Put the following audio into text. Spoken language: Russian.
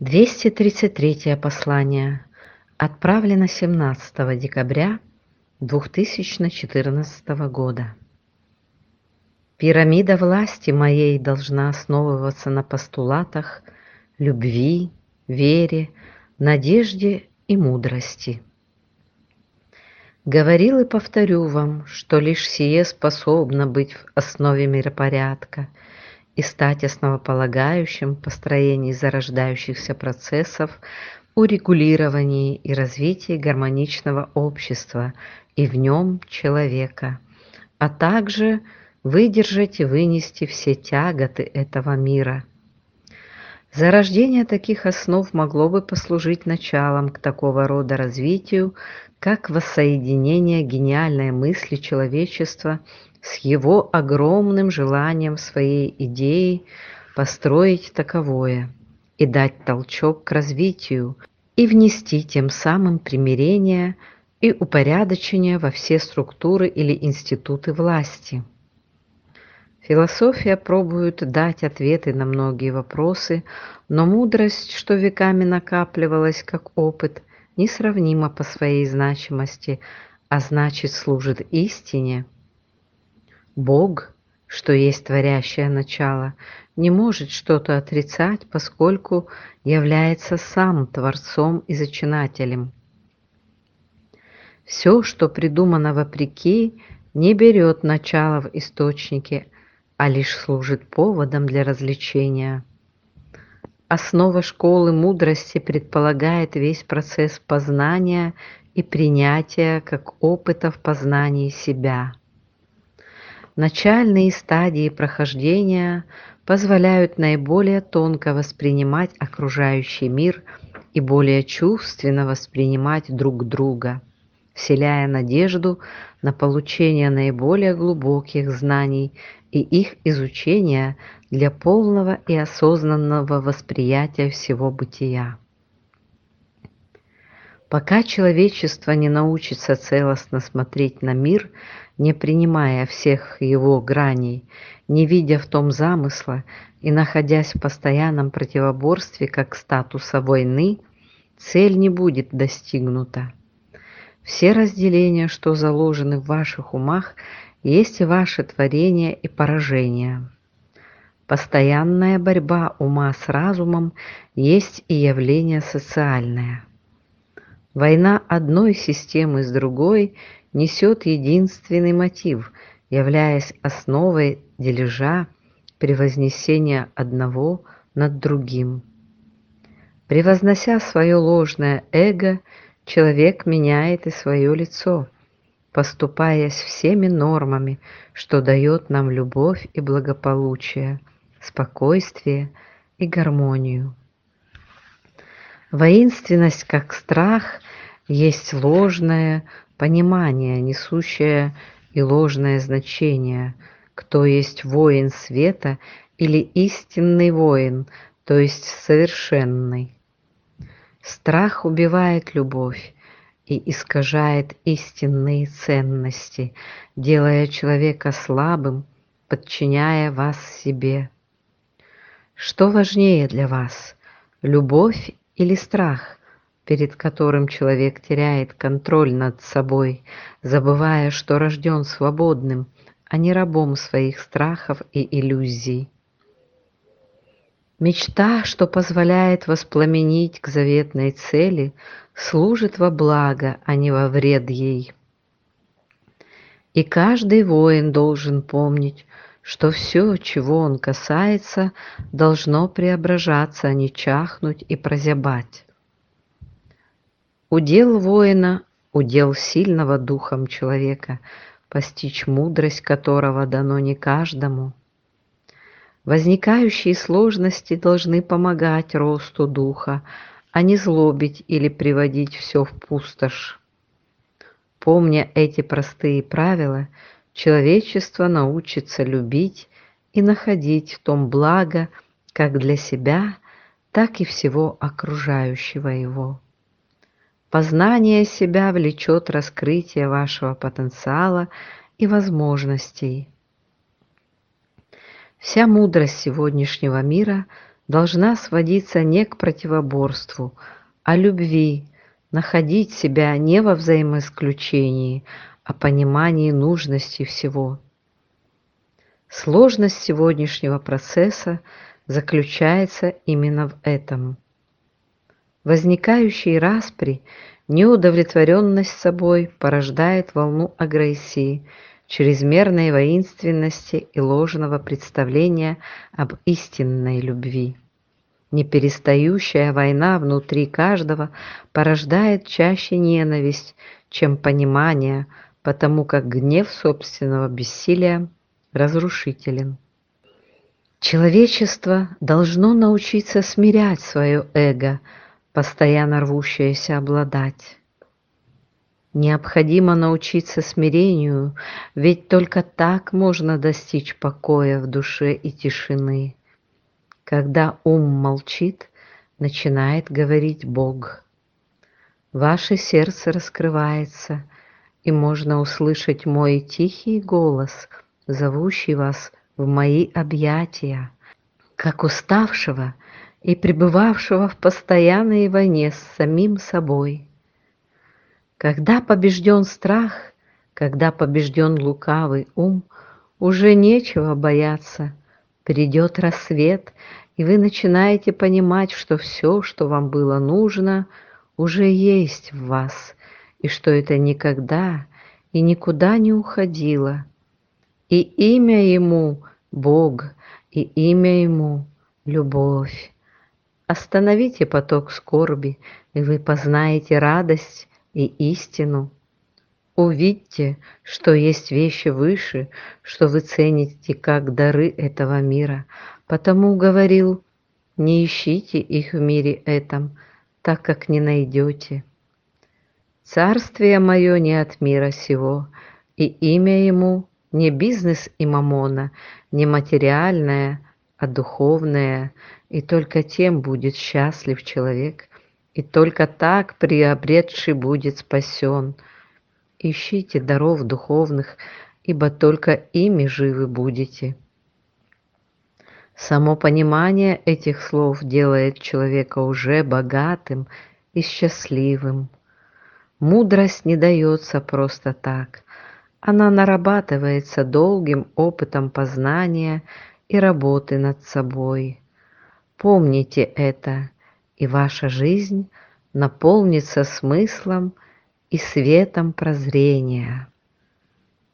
233 послание отправлено 17 декабря 2014 года. Пирамида власти моей должна основываться на постулатах любви, вере, надежде и мудрости. Говорил и повторю вам, что лишь сие способно быть в основе миропорядка – и стать основополагающим построении зарождающихся процессов, урегулировании и развитии гармоничного общества и в нем человека, а также выдержать и вынести все тяготы этого мира. Зарождение таких основ могло бы послужить началом к такого рода развитию, как воссоединение гениальной мысли человечества с его огромным желанием своей идеи построить таковое и дать толчок к развитию и внести тем самым примирение и упорядочение во все структуры или институты власти. Философия пробует дать ответы на многие вопросы, но мудрость, что веками накапливалась как опыт, несравнима по своей значимости, а значит служит истине – Бог, что есть творящее начало, не может что-то отрицать, поскольку является сам Творцом и Зачинателем. Все, что придумано вопреки, не берет начало в источнике, а лишь служит поводом для развлечения. Основа школы мудрости предполагает весь процесс познания и принятия как опыта в познании себя. Начальные стадии прохождения позволяют наиболее тонко воспринимать окружающий мир и более чувственно воспринимать друг друга, вселяя надежду на получение наиболее глубоких знаний и их изучение для полного и осознанного восприятия всего бытия. Пока человечество не научится целостно смотреть на мир – не принимая всех его граней, не видя в том замысла и находясь в постоянном противоборстве как статуса войны, цель не будет достигнута. Все разделения, что заложены в ваших умах, есть и ваше творение и поражение. Постоянная борьба ума с разумом есть и явление социальное. Война одной системы с другой – несет единственный мотив, являясь основой дележа превознесения одного над другим. Превознося свое ложное эго, человек меняет и свое лицо, поступаясь всеми нормами, что дает нам любовь и благополучие, спокойствие и гармонию. Воинственность как страх есть ложное, понимание, несущее и ложное значение, кто есть воин света или истинный воин, то есть совершенный. Страх убивает любовь и искажает истинные ценности, делая человека слабым, подчиняя вас себе. Что важнее для вас, любовь или страх? перед которым человек теряет контроль над собой, забывая, что рожден свободным, а не рабом своих страхов и иллюзий. Мечта, что позволяет воспламенить к заветной цели, служит во благо, а не во вред ей. И каждый воин должен помнить, что все, чего он касается, должно преображаться, а не чахнуть и прозябать. Удел воина, удел сильного духом человека, постичь мудрость которого дано не каждому. Возникающие сложности должны помогать росту духа, а не злобить или приводить все в пустошь. Помня эти простые правила, человечество научится любить и находить в том благо как для себя, так и всего окружающего его. Познание себя влечет раскрытие вашего потенциала и возможностей. Вся мудрость сегодняшнего мира должна сводиться не к противоборству, а любви, находить себя не во взаимоисключении, а понимании нужности всего. Сложность сегодняшнего процесса заключается именно в этом. Возникающий распри, неудовлетворенность собой порождает волну агрессии, чрезмерной воинственности и ложного представления об истинной любви. Неперестающая война внутри каждого порождает чаще ненависть, чем понимание, потому как гнев собственного бессилия разрушителен. Человечество должно научиться смирять свое эго, постоянно рвущееся обладать. Необходимо научиться смирению, ведь только так можно достичь покоя в душе и тишины. Когда ум молчит, начинает говорить Бог. Ваше сердце раскрывается, и можно услышать мой тихий голос, зовущий вас в мои объятия, как уставшего и пребывавшего в постоянной войне с самим собой. Когда побежден страх, когда побежден лукавый ум, уже нечего бояться. Придет рассвет, и вы начинаете понимать, что все, что вам было нужно, уже есть в вас, и что это никогда и никуда не уходило. И имя ему – Бог, и имя ему – любовь. Остановите поток скорби, и вы познаете радость и истину. Увидьте, что есть вещи выше, что вы цените как дары этого мира, Потому говорил, не ищите их в мире этом, так как не найдете. Царствие мое не от мира сего, и имя ему не бизнес и мамона, не материальное, а духовное, и только тем будет счастлив человек, и только так приобретший будет спасен. Ищите даров духовных, ибо только ими живы будете. Само понимание этих слов делает человека уже богатым и счастливым. Мудрость не дается просто так. Она нарабатывается долгим опытом познания и работы над собой. Помните это, и ваша жизнь наполнится смыслом и светом прозрения.